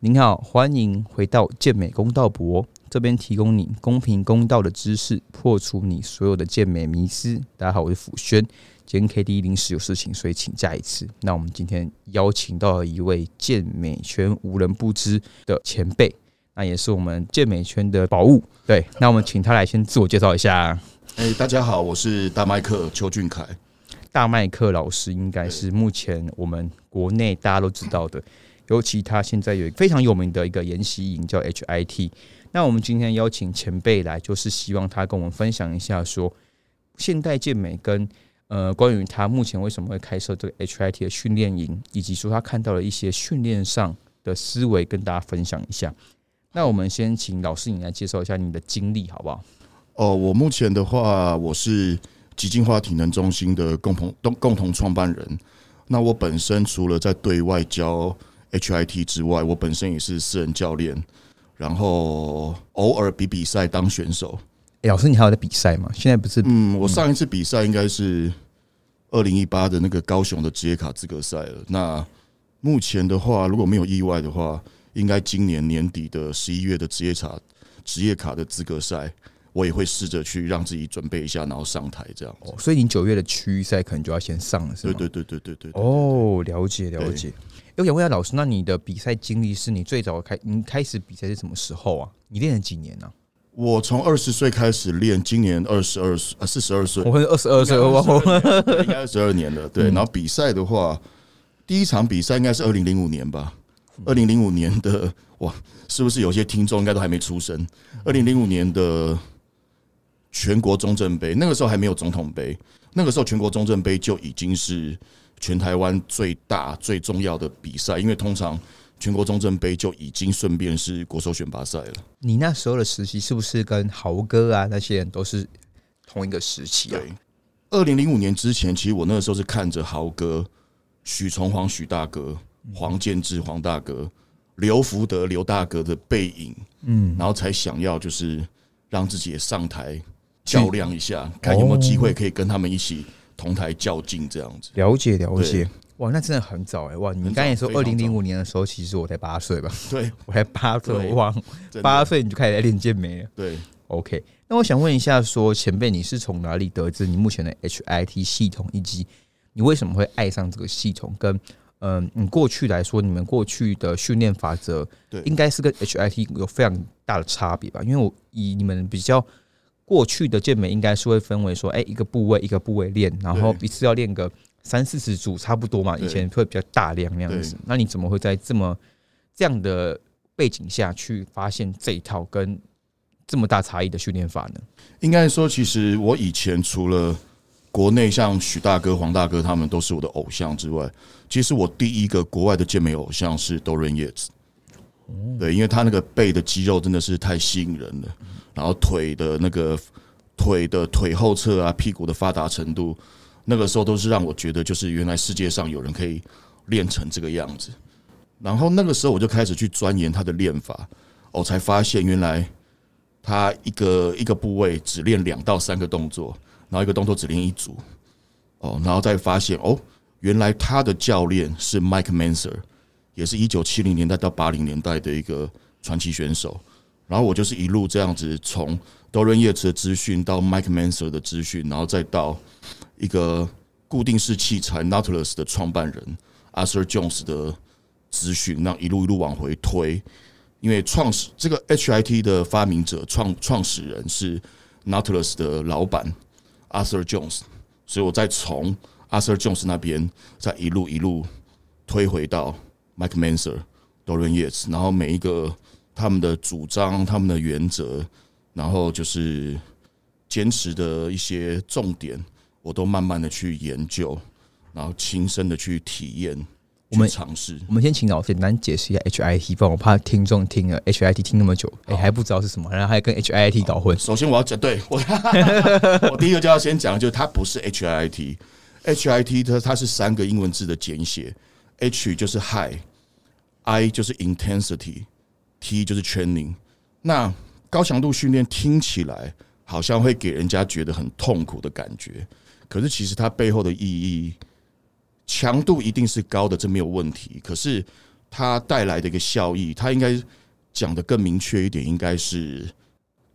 您好，欢迎回到健美公道博这边，提供你公平公道的知识，破除你所有的健美迷思。大家好，我是辅轩。今天 K D 临时有事情，所以请假一次。那我们今天邀请到了一位健美圈无人不知的前辈，那也是我们健美圈的宝物。对，那我们请他来先自我介绍一下。哎，大家好，我是大麦克邱俊凯。大麦克老师应该是目前我们国内大家都知道的，尤其他现在有非常有名的一个研习营叫 HIT。那我们今天邀请前辈来，就是希望他跟我们分享一下，说现代健美跟呃关于他目前为什么会开设这个 HIT 的训练营，以及说他看到了一些训练上的思维，跟大家分享一下。那我们先请老师你来介绍一下你的经历，好不好？哦，我目前的话，我是极进化体能中心的共同共共同创办人。那我本身除了在对外教 HIT 之外，我本身也是私人教练。然后偶尔比比赛当选手，哎，老师，你还有在比赛吗？现在不是？嗯，我上一次比赛应该是二零一八的那个高雄的职业卡资格赛了。那目前的话，如果没有意外的话，应该今年年底的十一月的职业卡职业卡的资格赛，我也会试着去让自己准备一下，然后上台这样。哦，所以你九月的区域赛可能就要先上了，是吗？对对对对对对。哦，了解了解。我想问下老师，那你的比赛经历是你最早开，你开始比赛是什么时候啊？你练了几年呢？我从二十岁开始练，今年二十二岁，呃，四十二岁。我二十二岁，我应该二十二年了。对，然后比赛的话，第一场比赛应该是二零零五年吧？二零零五年的哇，是不是有些听众应该都还没出生？二零零五年的全国中正杯，那个时候还没有总统杯，那个时候全国中正杯就已经是。全台湾最大最重要的比赛，因为通常全国中正杯就已经顺便是国手选拔赛了。你那时候的时期是不是跟豪哥啊那些人都是同一个时期啊？对，二零零五年之前，其实我那个时候是看着豪哥、许崇煌许大哥、黄建志黄大哥、刘福德刘大哥的背影，嗯，然后才想要就是让自己也上台较量一下，看有没有机会可以跟他们一起。同台较劲这样子，了解了解，哇，那真的很早哎，哇，你刚才说二零零五年的时候，其实我才八岁吧？对，我才八岁，哇，八岁你就开始练健美了？对，OK。那我想问一下，说前辈，你是从哪里得知你目前的 HIT 系统，以及你为什么会爱上这个系统？跟嗯，你过去来说，你们过去的训练法则，对，应该是跟 HIT 有非常大的差别吧？因为我以你们比较。过去的健美应该是会分为说，哎，一个部位一个部位练，然后一次要练个三四十组，差不多嘛。以前会比较大量那样子。那你怎么会在这么这样的背景下去发现这一套跟这么大差异的训练法呢？应该说，其实我以前除了国内像许大哥、黄大哥他们都是我的偶像之外，其实我第一个国外的健美偶像是 Dorian Yates。对，因为他那个背的肌肉真的是太吸引人了。然后腿的那个腿的腿后侧啊，屁股的发达程度，那个时候都是让我觉得，就是原来世界上有人可以练成这个样子。然后那个时候我就开始去钻研他的练法，我才发现原来他一个一个部位只练两到三个动作，然后一个动作只练一组。哦，然后再发现哦，原来他的教练是 Mike Manser，也是一九七零年代到八零年代的一个传奇选手。然后我就是一路这样子，从 Dorian Yates 的资讯到 Mike Manser 的资讯，然后再到一个固定式器材 Nautilus 的创办人 Arthur Jones 的资讯，那一路一路往回推。因为创始这个 HIT 的发明者、创创始人是 Nautilus 的老板 Arthur Jones，所以我再从 Arthur Jones 那边再一路一路推回到 Mike Manser、Dorian Yates，然后每一个。他们的主张、他们的原则，然后就是坚持的一些重点，我都慢慢的去研究，然后亲身的去体验、去尝试。我们先请老简单解释一下 HIT，不然我怕听众听了 HIT 听那么久，哎还不知道是什么，然后还跟 HIT 搞混。首先我要讲，对我，我第一个就要先讲，就是它不是 HIT，HIT 它它是三个英文字的简写，H 就是 I 就是 Intensity。T 就是 training，那高强度训练听起来好像会给人家觉得很痛苦的感觉，可是其实它背后的意义，强度一定是高的，这没有问题。可是它带来的一个效益，它应该讲的更明确一点，应该是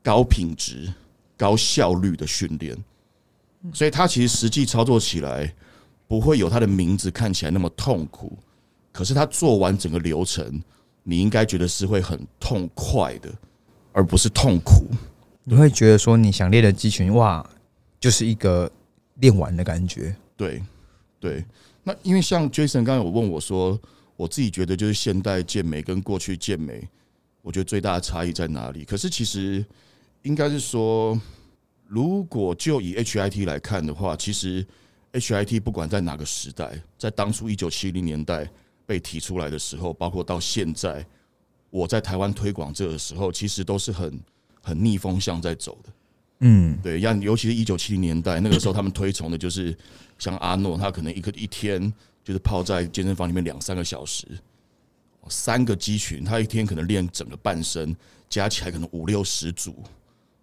高品质、高效率的训练。所以它其实实际操作起来不会有它的名字看起来那么痛苦，可是他做完整个流程，你应该觉得是会很痛快的，而不是痛苦。你会觉得说你想练的肌群，哇，就是一个练完的感觉。对，对。那因为像 Jason 刚刚有问我说，我自己觉得就是现代健美跟过去健美，我觉得最大的差异在哪里？可是其实应该是说，如果就以 HIT 来看的话，其实 HIT 不管在哪个时代，在当初一九七零年代被提出来的时候，包括到现在我在台湾推广这个时候，其实都是很很逆风向在走的。嗯，对，像尤其是一九七零年代那个时候，他们推崇的就是像阿诺，他可能一个一天就是泡在健身房里面两三个小时，三个肌群，他一天可能练整个半身，加起来可能五六十组。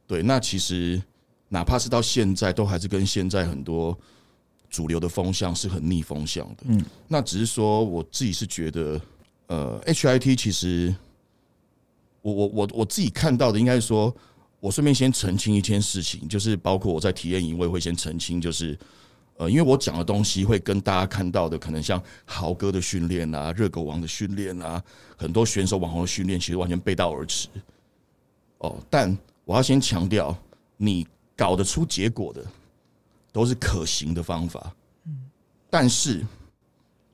对，那其实哪怕是到现在，都还是跟现在很多主流的风向是很逆风向的。嗯，那只是说我自己是觉得，呃，HIT 其实我我我我自己看到的，应该是说。我顺便先澄清一件事情，就是包括我在体验营，我也会先澄清，就是呃，因为我讲的东西会跟大家看到的，可能像豪哥的训练啊、热狗王的训练啊，很多选手网红的训练，其实完全背道而驰。哦，但我要先强调，你搞得出结果的，都是可行的方法。嗯，但是，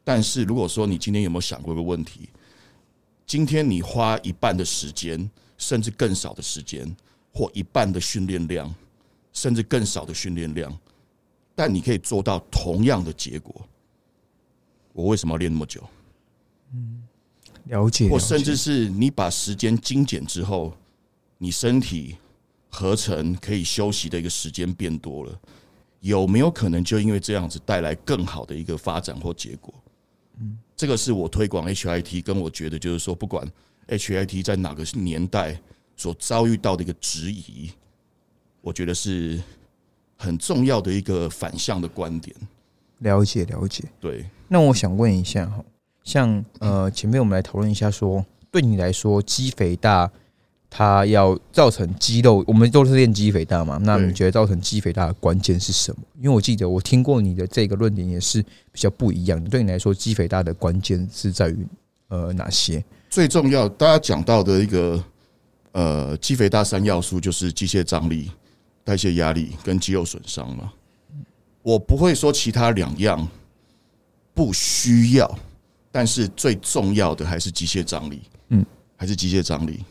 但是如果说你今天有没有想过一个问题？今天你花一半的时间，甚至更少的时间。或一半的训练量，甚至更少的训练量，但你可以做到同样的结果。我为什么要练那么久？嗯，了解。或甚至是你把时间精简之后，你身体合成可以休息的一个时间变多了，有没有可能就因为这样子带来更好的一个发展或结果？嗯，这个是我推广 HIT，跟我觉得就是说，不管 HIT 在哪个年代。所遭遇到的一个质疑，我觉得是很重要的一个反向的观点。了解了解，对。那我想问一下哈，像呃前面我们来讨论一下，说对你来说，肌肥大它要造成肌肉，我们都是练肌肥大嘛？那你觉得造成肌肥大的关键是什么？因为我记得我听过你的这个论点也是比较不一样。对你来说，肌肥大的关键是在于呃哪些？最重要，大家讲到的一个。呃，肌肥大三要素就是机械张力、代谢压力跟肌肉损伤嘛。我不会说其他两样不需要，但是最重要的还是机械张力。嗯，还是机械张力。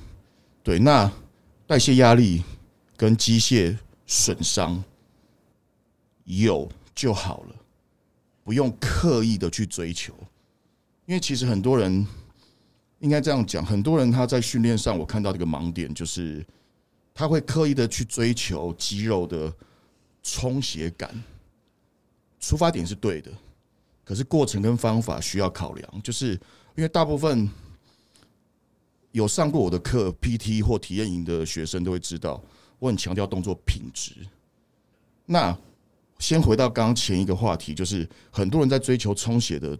对，那代谢压力跟机械损伤有就好了，不用刻意的去追求，因为其实很多人。应该这样讲，很多人他在训练上，我看到这个盲点就是，他会刻意的去追求肌肉的充血感，出发点是对的，可是过程跟方法需要考量，就是因为大部分有上过我的课、PT 或体验营的学生都会知道，我很强调动作品质。那先回到刚前一个话题，就是很多人在追求充血的。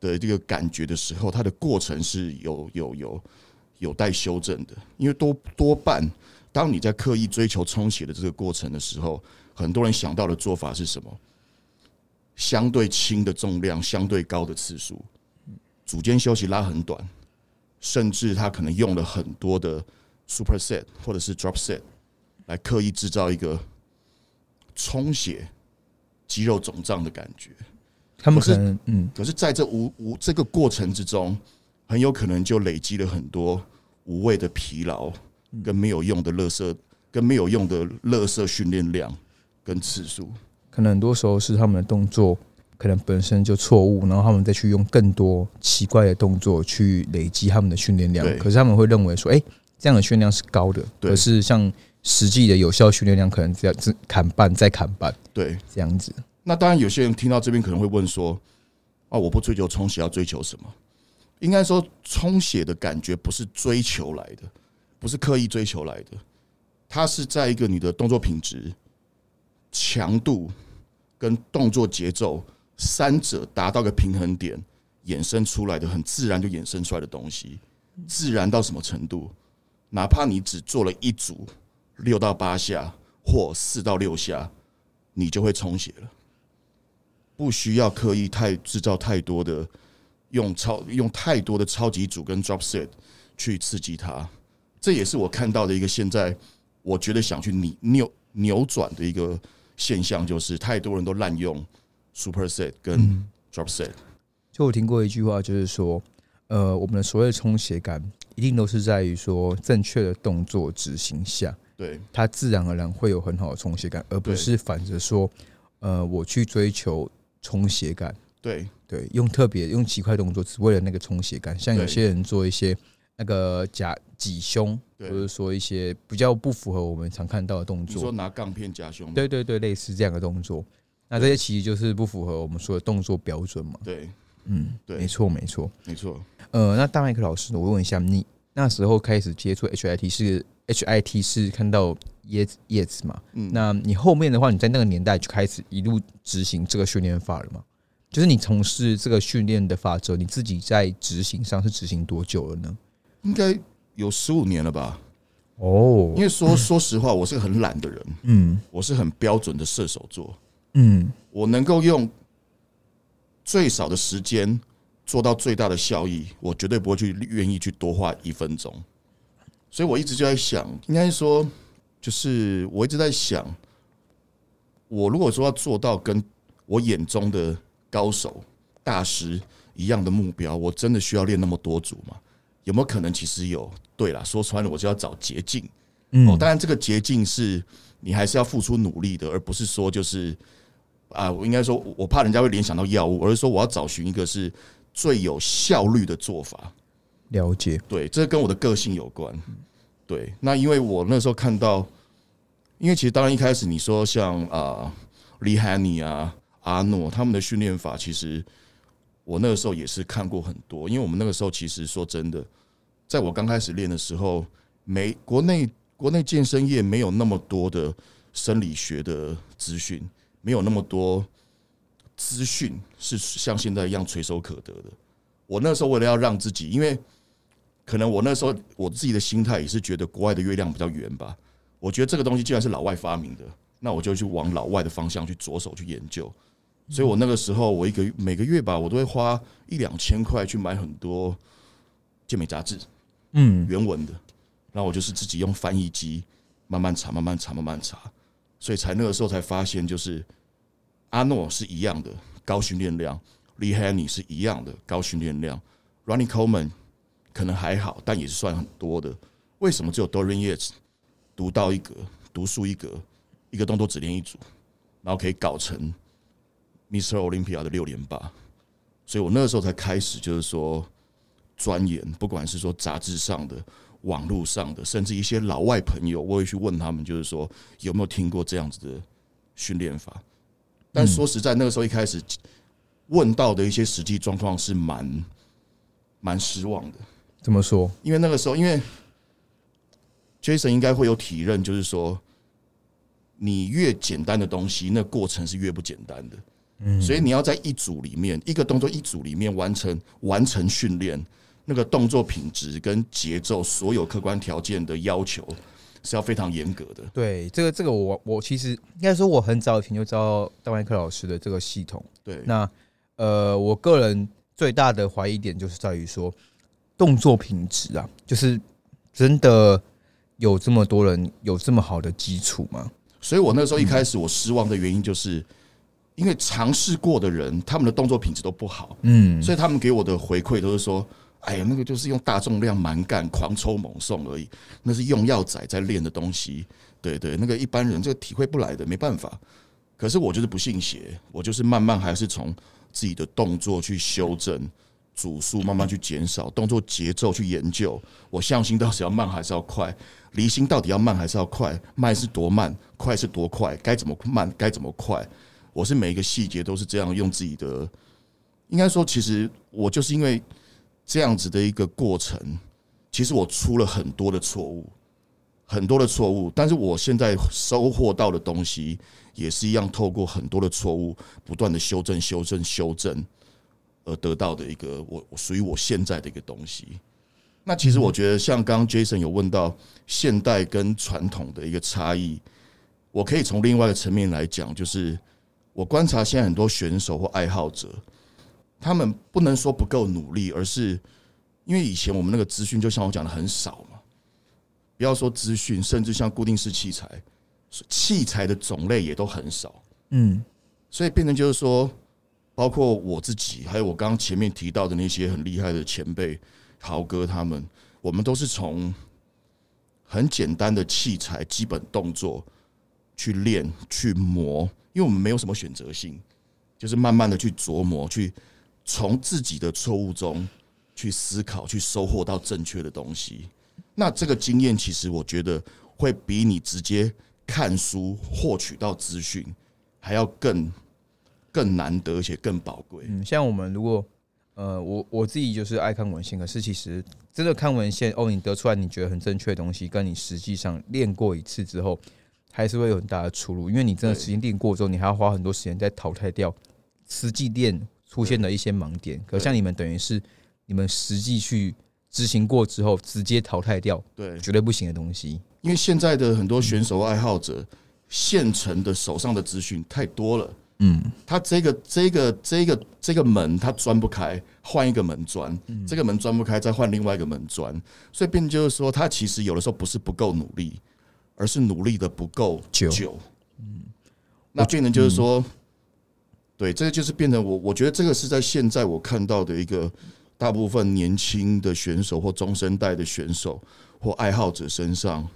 的这个感觉的时候，它的过程是有有有有待修正的，因为多多半，当你在刻意追求充血的这个过程的时候，很多人想到的做法是什么？相对轻的重量，相对高的次数，组间休息拉很短，甚至他可能用了很多的 super set 或者是 drop set 来刻意制造一个充血肌肉肿胀的感觉。他们可能嗯，可是在这无无这个过程之中，很有可能就累积了很多无谓的疲劳，跟没有用的乐色，跟没有用的乐色训练量跟次数。可能很多时候是他们的动作可能本身就错误，然后他们再去用更多奇怪的动作去累积他们的训练量。可是他们会认为说，哎，这样的训练量是高的，可是像实际的有效训练量可能只要只砍半再砍半，对，这样子。那当然，有些人听到这边可能会问说：“啊，我不追求充血，要追求什么？”应该说，充血的感觉不是追求来的，不是刻意追求来的，它是在一个你的动作品质、强度跟动作节奏三者达到个平衡点，衍生出来的，很自然就衍生出来的东西，自然到什么程度？哪怕你只做了一组六到八下或四到六下，你就会充血了。不需要刻意太制造太多的用超用太多的超级组跟 drop set 去刺激它，这也是我看到的一个现在我觉得想去扭扭扭转的一个现象，就是太多人都滥用 super set 跟 drop set。就我听过一句话，就是说，呃，我们的所谓的充血感，一定都是在于说正确的动作执行下，对。它自然而然会有很好的充血感，而不是反着说，呃，我去追求充血感，对。对，用特别用奇怪动作，只为了那个充血感。像有些人做一些那个夹挤胸，或者说一些比较不符合我们常看到的动你说，拿杠片夹胸，对对对，类似这样的动作。那这些其实就是不符合我们说的动作标准嘛。对，嗯，对没错没错。没错。呃，那大麦克老师，我问一下，你那时候开始接触 HIT 是 HIT 是看到椰子叶子嘛？嗯，那你后面的话，你在那个年代就开始一路执行这个训练法了吗？就是你从事这个训练的法则，你自己在执行上是执行多久了呢？应该有十五年了吧？哦因为说 说实话，我是个很懒的人，嗯我是很标准的射手座，嗯我能够用最少的时间做到最大的效益，我绝对不会去愿意去多花一分钟。所以我一直就在想，应该说，就是我一直在想，我如果说要做到跟我眼中的高手大师一样的目标，我真的需要练那么多组吗？有没有可能？其实有。对啦，说穿了，我就要找捷径。哦，嗯，当然这个捷径是你还是要付出努力的，而不是说就是啊，我应该说，我怕人家会联想到药物，而是说我要找寻一个是最有效率的做法。了解。对，这跟我的个性有关。对，那因为我那时候看到，因为其实当然一开始你说像啊李海尼啊、阿诺他们的训练法，其实我那个时候也是看过很多。因为我们那个时候其实说真的，在我刚开始练的时候，没国内国内健身业没有那么多的生理学的资讯，没有那么多资讯是像现在一样垂手可得的。我那时候为了要让自己，因为可能我那时候我自己的心态也是觉得国外的月亮比较圆吧。我觉得这个东西既然是老外发明的，那我就去往老外的方向去着手去研究。所以我那个时候，我一个每个月吧，我都会花一两千块去买很多健美杂志，嗯原文的，然后我就是自己用翻译机慢慢查、慢慢查、慢慢查，所以才那个时候才发现，就是阿诺是一样的高训练量，Lee h a n y 是一样的高训练量，Ronnie Coleman 可能还好，但也是算很多的。为什么只有 Dorian Yates 独到一格、独树一格，一个动作只练一组，然后可以搞成 Mr. Olympia 的六连霸？所以我那个时候才开始，就是说钻研，不管是说杂志上的、网络上的，甚至一些老外朋友，我也去问他们，就是说有没有听过这样子的训练法。但说实在，那个时候一开始问到的一些实际状况是蛮蛮失望的，怎么说？因为那个时候，因为 Jason 应该会有体认，就是说，你越简单的东西，那过程是越不简单的。嗯，所以你要在一组里面，一个动作一组里面完成完成训练，那个动作品质跟节奏，所有客观条件的要求是要非常严格的。对，这个这个我我其实应该说我很早以前就知道戴万克老师的这个系统。对，那呃，我个人最大的怀疑点就是在于说动作品质啊，就是真的有这么多人有这么好的基础吗？所以我那时候一开始我失望的原因，就是因为尝试过的人，他们的动作品质都不好。嗯，所以他们给我的回馈都是说：“哎呀，那个就是用大重量蛮干、狂抽猛送而已，那是用药仔在练的东西。对对，那个一般人这个体会不来的，没办法。可是我就是不信邪，我就是慢慢还是从自己的动作去修正组数，慢慢去减少动作节奏去研究。我向心到底要慢还是要快？离心到底要慢还是要快？慢是多慢，快是多快？该怎么慢？该怎么快？我是每一个细节都是这样用自己的。应该说，其实我就是因为这样子的一个过程，其实我出了很多的错误，很多的错误。但是我现在收获到的东西，也是一样，透过很多的错误，不断的修正、修正、修正，而得到的一个我属于我现在的一个东西。那其实我觉得，像刚刚 Jason 有问到现代跟传统的一个差异，我可以从另外一个层面来讲，就是我观察现在很多选手或爱好者，他们不能说不够努力，而是因为以前我们那个资讯，就像我讲的很少嘛。不要说资讯，甚至像固定式器材，器材的种类也都很少。嗯，所以变成就是说，包括我自己，还有我刚刚前面提到的那些很厉害的前辈。豪哥他们，我们都是从很简单的器材、基本动作去练、去磨，因为我们没有什么选择性，就是慢慢的去琢磨，去从自己的错误中去思考，去收获到正确的东西。那这个经验，其实我觉得会比你直接看书获取到资讯还要更更难得，而且更宝贵。嗯，像我们如果。呃，我我自己就是爱看文献，可是其实真的看文献哦，你得出来你觉得很正确的东西，跟你实际上练过一次之后，还是会有很大的出入。因为你真的时间练过之后，你还要花很多时间在淘汰掉实际练出现了一些盲点。可像你们等于是你们实际去执行过之后，直接淘汰掉对绝对不行的东西。因为现在的很多选手爱好者，现成的手上的资讯太多了。嗯，他这个这个这个这个门他钻不开，换一个门钻；这个门钻不开，再换另外一个门钻。所以变就是说，他其实有的时候不是不够努力，而是努力的不够久。嗯，那变成就是说，对，这个就是变成我我觉得这个是在现在我看到的一个大部分年轻的选手或中生代的选手或爱好者身上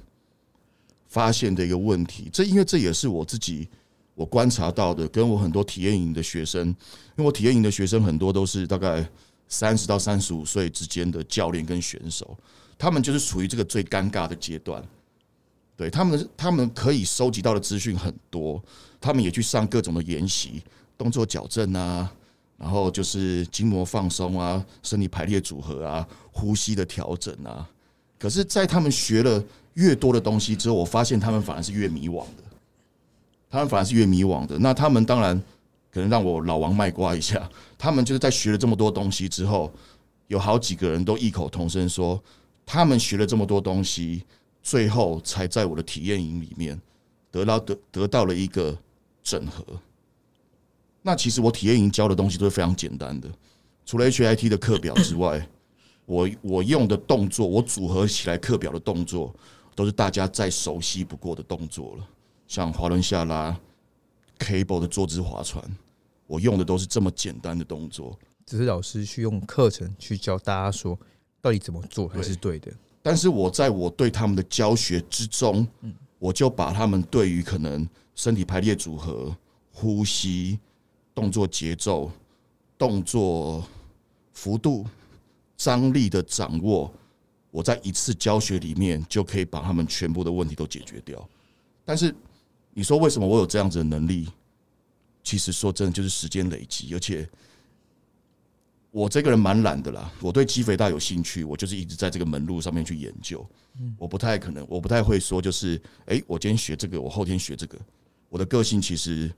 发现的一个问题。这因为这也是我自己。我观察到的，跟我很多体验营的学生，因为我体验营的学生很多都是大概三十到三十五岁之间的教练跟选手，他们就是处于这个最尴尬的阶段。对他们，他们可以收集到的资讯很多，他们也去上各种的研习，动作矫正啊，然后就是筋膜放松啊，身体排列组合啊，呼吸的调整啊。可是，在他们学了越多的东西之后，我发现他们反而是越迷惘的。他们反而是越迷惘的。那他们当然可能让我老王卖瓜一下。他们就是在学了这么多东西之后，有好几个人都异口同声说，他们学了这么多东西，最后才在我的体验营里面得到得得到了一个整合。那其实我体验营教的东西都是非常简单的，除了 HIT 的课表之外，我我用的动作，我组合起来课表的动作，都是大家再熟悉不过的动作了。像滑轮下拉、cable 的坐姿划船，我用的都是这么简单的动作。只是老师去用课程去教大家说，到底怎么做才是对的。但是我在我对他们的教学之中，嗯，我就把他们对于可能身体排列组合、呼吸、动作节奏、动作幅度、张力的掌握，我在一次教学里面就可以把他们全部的问题都解决掉。但是。你说为什么我有这样子的能力？其实说真的，就是时间累积，而且我这个人蛮懒的啦。我对肌肥大有兴趣，我就是一直在这个门路上面去研究。我不太可能，我不太会说，就是哎，我今天学这个，我后天学这个。我的个性其实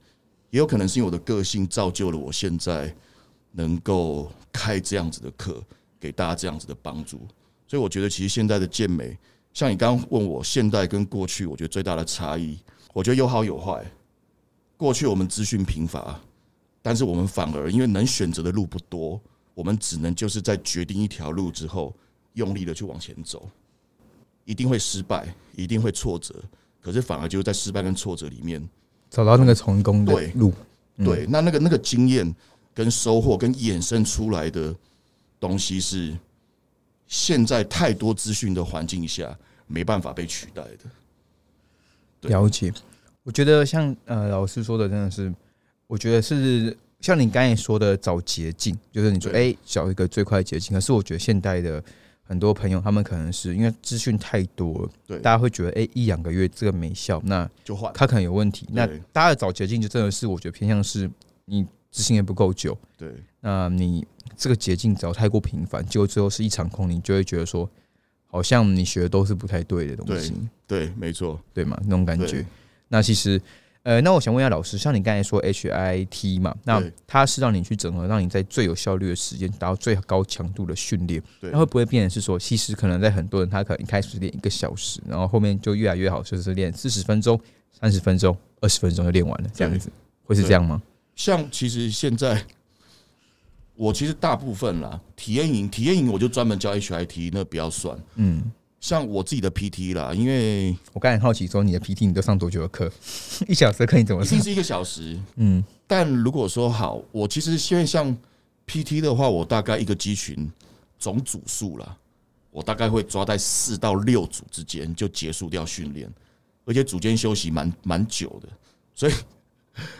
也有可能是因为我的个性造就了我现在能够开这样子的课，给大家这样子的帮助。所以我觉得，其实现在的健美，像你刚刚问我，现代跟过去，我觉得最大的差异。我觉得有好有坏。过去我们资讯贫乏，但是我们反而因为能选择的路不多，我们只能就是在决定一条路之后，用力的去往前走，一定会失败，一定会挫折。可是反而就是在失败跟挫折里面找到那个成功的路。对，那那个那个经验跟收获跟衍生出来的东西，是现在太多资讯的环境下没办法被取代的。了解，我觉得像呃老师说的，真的是，我觉得是像你刚才说的找捷径，就是你说哎找一个最快捷径。可是我觉得现代的很多朋友，他们可能是因为资讯太多了，对，大家会觉得哎一两个月这个没效，那就换，他可能有问题。那大家找捷径就真的是我觉得偏向是你执行也不够久，对，那你这个捷径找太过频繁，结果最后是一场空，你就会觉得说。好像你学的都是不太对的东西，对，没错，对嘛？那种感觉。那其实，呃，那我想问一下老师，像你刚才说 HIT 嘛，那它是让你去整合，让你在最有效率的时间达到最高强度的训练，那会不会变成是说，其实可能在很多人他可能一开始练一个小时，然后后面就越来越好，就是练四十分钟、三十分钟、二十分钟就练完了，这样子会是这样吗？像其实现在，我其实大部分啦，体验营体验营我就专门教 HIT，那不要算。嗯，像我自己的 PT 啦，因为我刚才很好奇说你的 PT 你都上多久的课？一小时的课你怎么上一定？是一个小时，嗯，但如果说好，我其实因为像 PT 的话，我大概一个肌群总组数啦，我大概会抓在四到六组之间就结束掉训练，而且组间休息蛮蛮久的，所以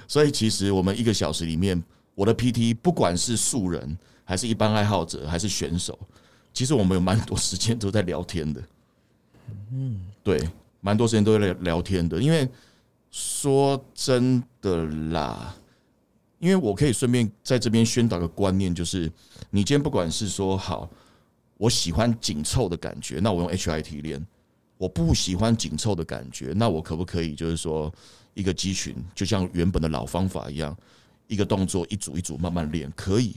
所以其实我们一个小时里面，我的 PT 不管是素人还是一般爱好者还是选手，其实我们有蛮多时间都在聊天的，嗯，对，蛮多时间都在聊聊天的，因为说真的啦。因为我可以顺便在这边宣导个观念，就是你今天不管是说好，我喜欢紧凑的感觉，那我用 HIT 练；我不喜欢紧凑的感觉，那我可不可以就是说一个肌群，就像原本的老方法一样，一个动作一组一组慢慢练，可以。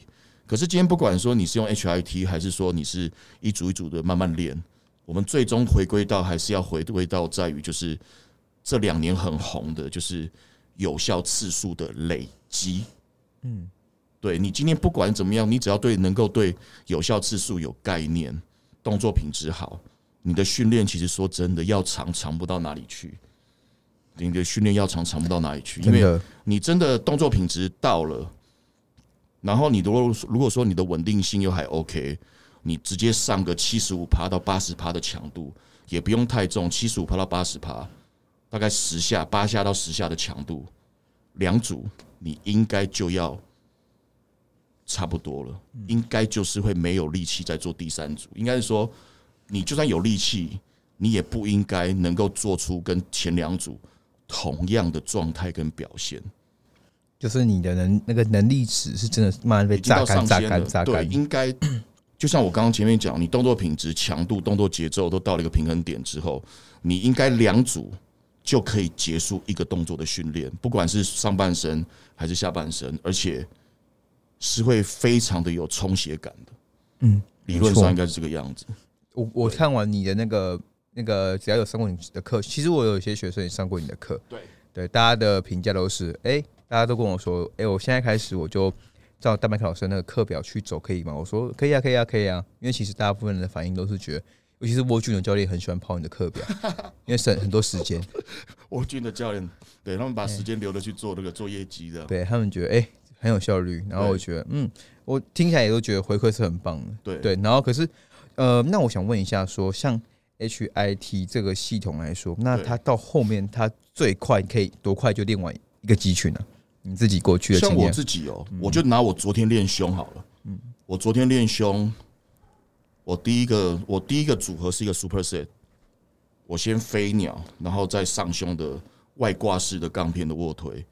可是今天不管说你是用 HIT，还是说你是一组一组的慢慢练，我们最终回归到还是要回归到在于就是这两年很红的，就是有效次数的累积。嗯，对你今天不管怎么样，你只要对能够对有效次数有概念，动作品质好，你的训练其实说真的要长长不到哪里去。你的训练要长长不到哪里去，因为，你真的动作品质到了，然后你如果如果说你的稳定性又还 OK，你直接上个七十五趴到八十趴的强度，也不用太重，七十五趴到八十趴，大概十下八下到十下的强度，两组你应该就要差不多了，应该就是会没有力气再做第三组，应该是说你就算有力气，你也不应该能够做出跟前两组同样的状态跟表现。就是你的能那个能力值是真的慢慢被榨干榨干、榨干。对。应该就像我刚刚前面讲，你动作品质、强度、动作节奏都到了一个平衡点之后，你应该两组就可以结束一个动作的训练，不管是上半身还是下半身，而且是会非常的有充血感的。嗯，理论上应该是这个样子。我我看完你的那个那个，只要有上过你的课，其实我有一些学生也上过你的课，对对，大家的评价都是，哎、大家都跟我说，哎、我现在开始我就照大麦克老师那个课表去走，可以吗？我说可以啊，可以啊，可以啊，因为其实大部分人的反应都是觉得，尤其是沃俊的教练很喜欢跑你的课表，因为省很多时间，沃军的教练对他们把时间留着去做那个做业绩的，对他们觉得哎、很有效率，然后我对觉得嗯，我听起来也都觉得回馈是很棒的，对。对，然后可是呃，那我想问一下说像 HIT 这个系统来说，那它到后面它最快可以多快就练完一个集群呢、你自己过去的像我，自己哦、我就拿我昨天练胸好了。嗯，我昨天练胸，我第一个我第一个组合是一个 super set，我先飞鸟，然后再上胸的外挂式的杠片的卧推。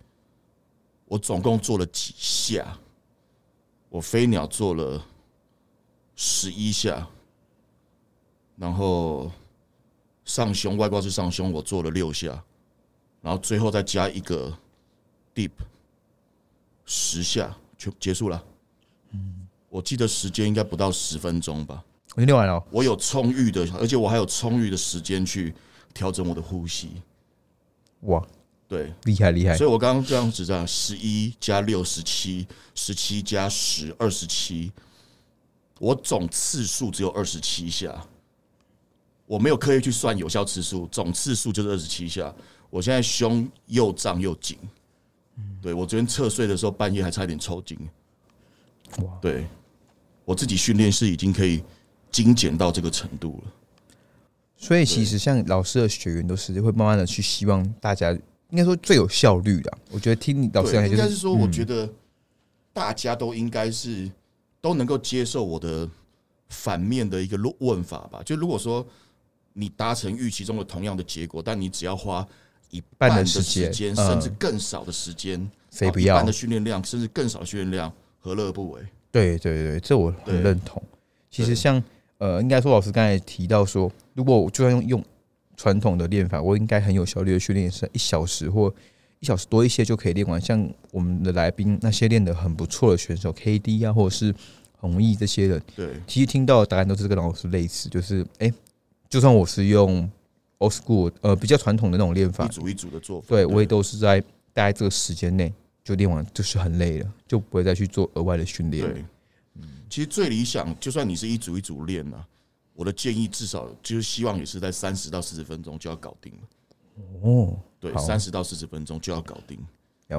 我总共做了几下？我飞鸟做了十一下，然后上胸外挂式上胸我做了六下，然后最后再加一个 deep 十下就结束了。嗯我记得时间应该不到十分钟吧。练完了哦，我有充裕的，而且我还有充裕的时间去调整我的呼吸。哇，对，厉害厉害所，以我刚刚这样子这样，十一加六十七，十七加十二十七，我总次数只有二十七下。我没有刻意去算有效次数，总次数就是二十七下。我现在胸又胀又紧，对我昨天侧睡的时候半夜还差一点抽筋。哇，对我自己训练是已经可以精简到这个程度了。所以其实像老师的学员都是会慢慢的去希望大家应该说最有效率的，我觉得听你老师讲应该是说，我嗯觉得大家都应该是都能够接受我的反面的一个问问法吧。就如果说你达成预期中的同样的结果，但你只要花一半的时间甚至更少的时间，谁不要一半的？训练量，甚至更少的训练量，何乐而不为？对对对，这我很认同。其实像呃，应该说老师刚才提到说，如果我就算用用传统的练法，我应该很有效率的训练是一小时或一一小时多一些就可以练完。像我们的来宾那些练得很不错的选手，KD 啊，或者是弘毅这些人，对，其实听到的答案都是跟老师类似，就是哎、诶就算我是用 old school 呃比较传统的那种练法一，组一组的做法，对我也都是在大概这个时间内就练完，就是很累了，就不会再去做额外的训练。对。其实最理想，就算你是一组一组练啊，我的建议至少就是希望也是在三十到四十分钟就要搞定了。哦，对，三十到四十分钟就要搞定，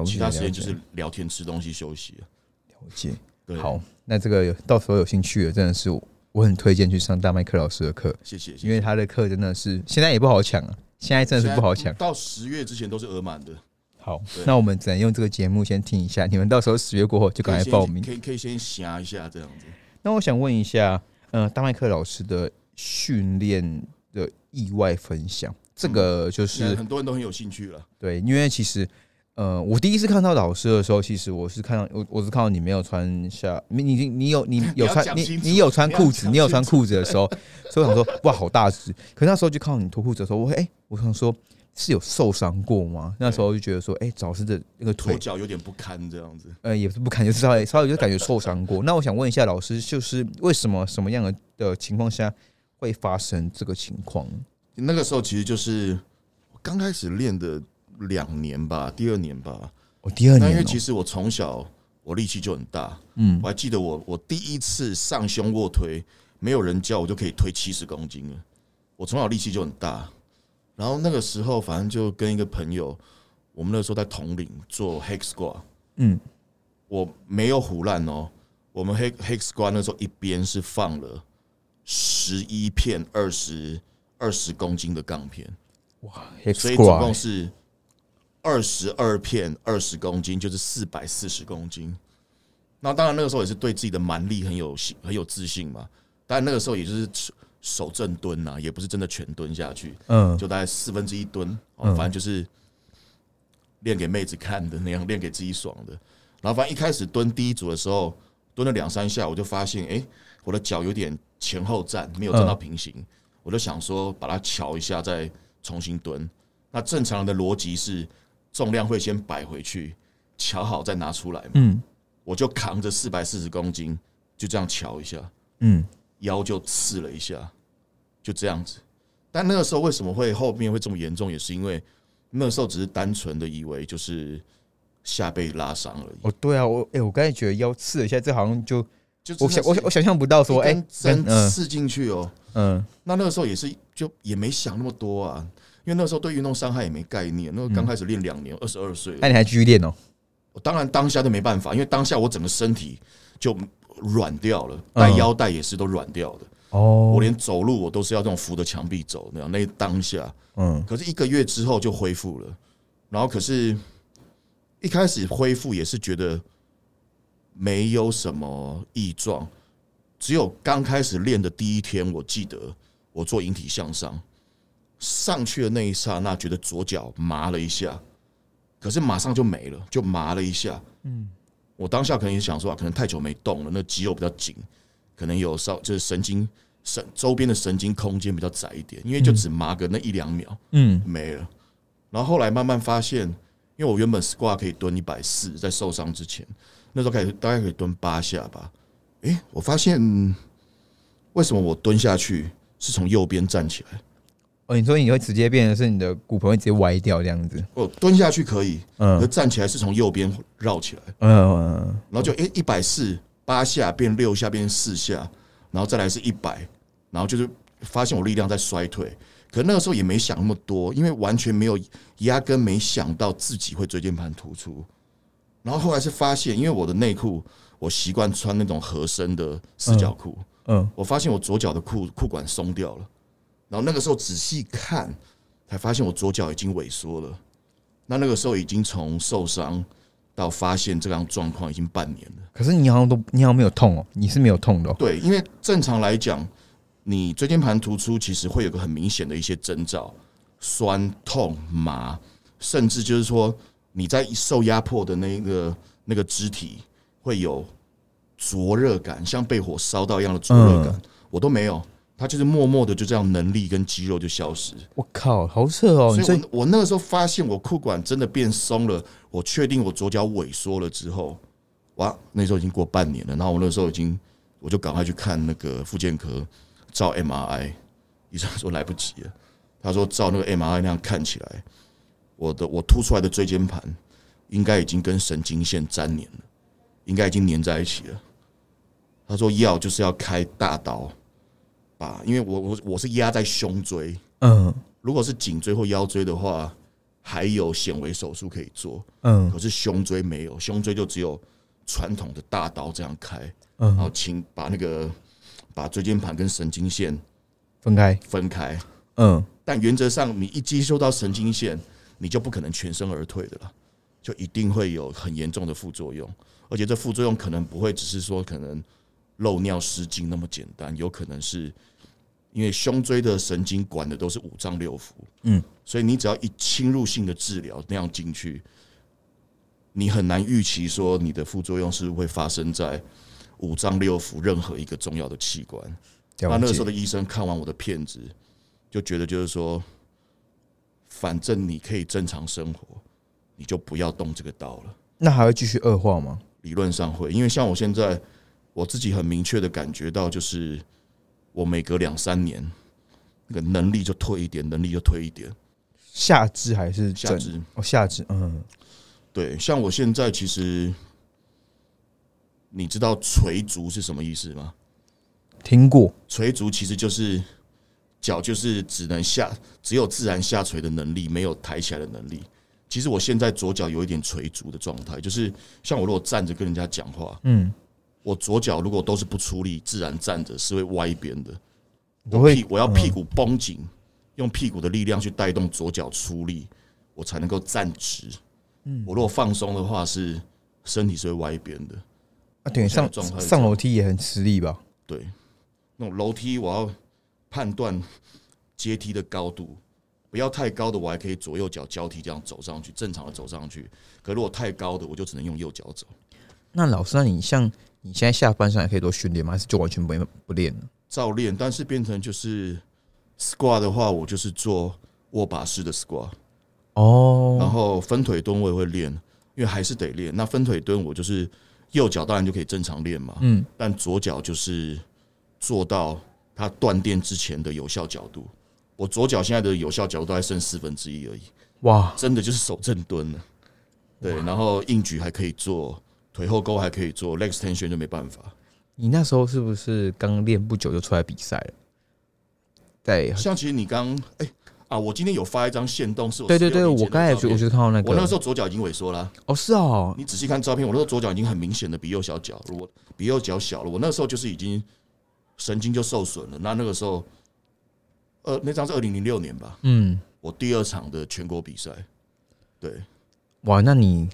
其他时间就是聊天、吃东西、休息了。了解。对，好，那这个有到时候有兴趣的，真的是我我很推荐去上大麦克老师的课，谢谢。因为他的课真的是现在也不好抢啊，现在真的是不好抢。到十月之前都是额满的，好，那我们只能用这个节目先听一下，你们到时候十月过后就赶快报名。可以可以先想一下这样子。那我想问一下，呃，大麦克老师的训练的意外分享，这个就是很多人都很有兴趣了。对，因为其实。呃，我第一次看到老师的时候，其实我是看到我我是看到你没有穿下，你你你有你 有穿你你有穿裤子，讲你有穿裤子的时候，所以我想说哇好大只，可那时候就看到你脱裤子的时候，我哎、我想说是有受伤过吗？那时候就觉得说，哎、老师的那个腿脚有点不堪这样子。呃，也是不堪，就是稍微稍微就感觉受伤过。那我想问一下老师，就是为什么什么样的的情况下会发生这个情况？那个时候其实就是刚开始练的两年吧，第二年吧。我、第二年、哦，因为其实我从小我力气就很大，嗯。我还记得我我第一次上胸卧推，没有人教我就可以推七十公斤了。我从小力气就很大，然后那个时候反正就跟一个朋友，我们那时候在统领做 hex squat，嗯。我没有胡乱哦，我们 hex hex squat 那时候一边是放了十一片二十二十公斤的杠片，哇所以总共是二十二片二十公斤，就是四百四十公斤。那当然那个时候也是对自己的蛮力很有信很有自信嘛，但那个时候也就是手手正蹲呐、也不是真的全蹲下去，嗯就大概四分之一蹲，反正就是练给妹子看的那样，练给自己爽的。然后反正一开始蹲第一组的时候，蹲了两三下，我就发现，哎、我的脚有点前后站，没有站到平行，我就想说把它翘一下，再重新蹲。那正常的逻辑是重量会先摆回去，瞧好再拿出来嘛。嗯我就扛着四百四十公斤，就这样瞧一下，嗯腰就刺了一下，就这样子。但那个时候为什么会后面会这么严重，也是因为那时候只是单纯的以为就是下背拉伤而已。哦，对啊，我哎、我刚才觉得腰刺了一下，这好像就就我想我想我想象不到说，哎、根针嗯刺进去哦。嗯那那个时候也是就也没想那么多啊，因为那时候对运动伤害也没概念。那个刚开始练两年，二十二岁，那你还继续练哦？我当然当下就没办法，因为当下我整个身体就软掉了，嗯带腰带也是都软掉的。哦我连走路我都是要这种扶着墙壁走那样。那当下，嗯可是一个月之后就恢复了，然后可是一开始恢复也是觉得没有什么异状，只有刚开始练的第一天，我记得我做引体向上上去的那一刹那，觉得左脚麻了一下，可是马上就没了，就麻了一下。嗯我当下可能也想说啊，可能太久没动了，那肌肉比较紧，可能有稍就是神经神周边的神经空间比较窄一点，因为就只麻个那一两秒嗯没了。然后后来慢慢发现，因为我原本 squat 可以蹲一百四，在受伤之前，那时候开始大概可以蹲八下吧。诶，我发现为什么我蹲下去是从右边站起来？哦，你说你会直接变成是你的骨盆会直接歪掉这样子？哦蹲下去可以，嗯可站起来是从右边绕起来。嗯然后就诶一百四八下变六下变四下，然后再来是一百，然后就是发现我力量在衰退。可那个时候也没想那么多，因为完全没有，压根没想到自己会椎间盘突出。然后后来是发现，因为我的内裤我习惯穿那种合身的四角裤，嗯我发现我左脚的裤裤管松掉了。然后那个时候仔细看，才发现我左脚已经萎缩了。那那个时候已经从受伤到发现这样状况已经半年了。可是你好像都你好像没有痛哦，你是没有痛的、哦。对，因为正常来讲，你椎间盘突出其实会有个很明显的一些征兆，酸痛麻，甚至就是说你在受压迫的那个那个肢体会有灼热感，像被火烧到一样的灼热感，我都没有。它就是默默的就这样能力跟肌肉就消失。我靠，好扯哦！所以我我那个时候发现我裤管真的变松了，我确定我左脚萎缩了之后，哇，那时候已经过半年了。然后我那时候已经，我就赶快去看那个复健科照 MRI，医生说来不及了，他说照那个 MRI 那样看起来，我的我凸出来的椎间盘应该已经跟神经线粘连了，应该已经粘在一起了。他说药就是要开大刀，把因为我我我是压在胸椎。嗯。如果是颈椎或腰椎的话，还有显微手术可以做，嗯。可是胸椎没有，胸椎就只有传统的大刀这样开，然后嗯，请把那个把椎间盘跟神经线分开，分开。嗯。但原则上，你一接收到神经线，你就不可能全身而退的了，就一定会有很严重的副作用，而且这副作用可能不会只是说可能漏尿失禁那么简单，有可能是因为胸椎的神经管的都是五脏六腑，嗯，所以你只要一侵入性的治疗那样进去，你很难预期说你的副作用是会发生在五脏六腑任何一个重要的器官。那那个时候的医生看完我的片子，就觉得就是说，反正你可以正常生活，你就不要动这个刀了。那还会继续恶化吗？理论上会，因为像我现在我自己很明确的感觉到，就是我每隔两三年，那个能力就退一点，能力就退一点。下肢还是下肢哦，下肢，嗯，对，像我现在其实，你知道垂足是什么意思吗？听过，垂足其实就是脚就是只能下，只有自然下垂的能力，没有抬起来的能力。其实我现在左脚有一点垂足的状态，就是像我如果站着跟人家讲话，嗯，我左脚如果都是不出力，自然站着是会歪一边的。我会屁我要屁股绷紧，用屁股的力量去带动左脚出力，我才能够站直。嗯我如果放松的话，是身体是会歪一边的。啊，等于上上楼梯也很吃力吧？对，那种楼梯我要判断阶梯的高度，不要太高的，我还可以左右脚交替这样走上去，正常的走上去。可如果太高的，我就只能用右脚走。那老师，那你像你现在下半身还可以多训练吗？还是就完全不不练了？照练，但是变成就是 squat 的话，我就是做握把式的 squat，然哦，后分腿蹲我也会练，因为还是得练。那分腿蹲我就是右脚当然就可以正常练嘛，嗯，但左脚就是做到它断电之前的有效角度。我左脚现在的有效角度都还剩四分之一而已，哇，真的就是手正蹲了。对，然后硬举还可以做，腿后勾还可以做，leg extension 就没办法。你那时候是不是刚练不久就出来比赛了？对像其实你刚哎、啊，我今天有发一张线动，是我对对对，16年前的我刚才我就看到那个，我那时候左脚已经萎缩了啊、哦是哦，你仔细看照片，我那时候左脚已经很明显的比右小脚，我比右脚小了。我那时候就是已经神经就受损了。那那个时候，呃，那张是二零零六年吧，嗯，我第二场的全国比赛。对，哇，那你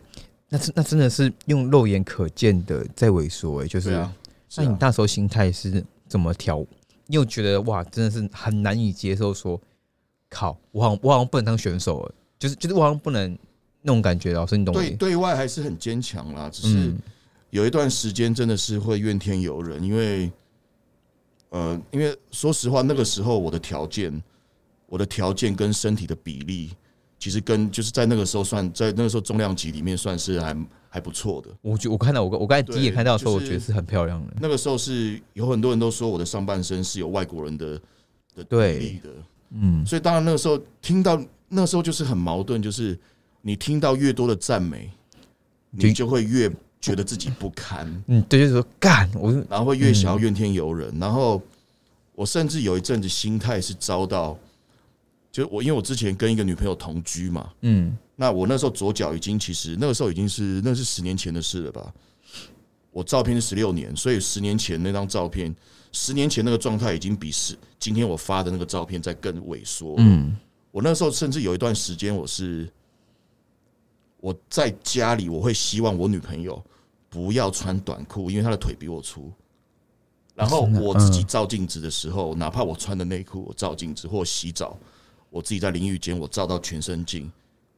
那真那真的是用肉眼可见的在萎缩哎，就是对啊。是那你啊，那时候心态是怎么调？你有觉得哇，真的是很难以接受说，靠，我好像我好像不能当选手了，就是就是我好像不能那种感觉，老师你懂我意思？对对外还是很坚强啦，只是嗯有一段时间真的是会怨天尤人，因为呃，因为说实话，那个时候我的条件，我的条件跟身体的比例，其实跟就是在那个时候算在那个时候重量级里面算是还还不错的。我觉我看到我我刚才第一眼看到的时候，我觉得是很漂亮的。那个时候是有很多人都说我的上半身是有外国人的的对比的，嗯，所以当然那个时候听到那时候就是很矛盾，就是你听到越多的赞美，你就会越觉得自己不堪。嗯，对，就是说干，我然后会越想要怨天尤人。然后我甚至有一阵子心态是遭到，就我因为我之前跟一个女朋友同居嘛，嗯那我那时候左脚已经其实那个时候已经是那是十年前的事了吧。我照片是十六年，所以十年前那张照片，十年前那个状态已经比十今天我发的那个照片在更萎缩。嗯我那时候甚至有一段时间，我是我在家里，我会希望我女朋友不要穿短裤，因为她的腿比我粗。然后我自己嗯照镜子的时候，哪怕我穿的内裤，我照镜子或洗澡，我自己在淋浴间，我照到全身镜，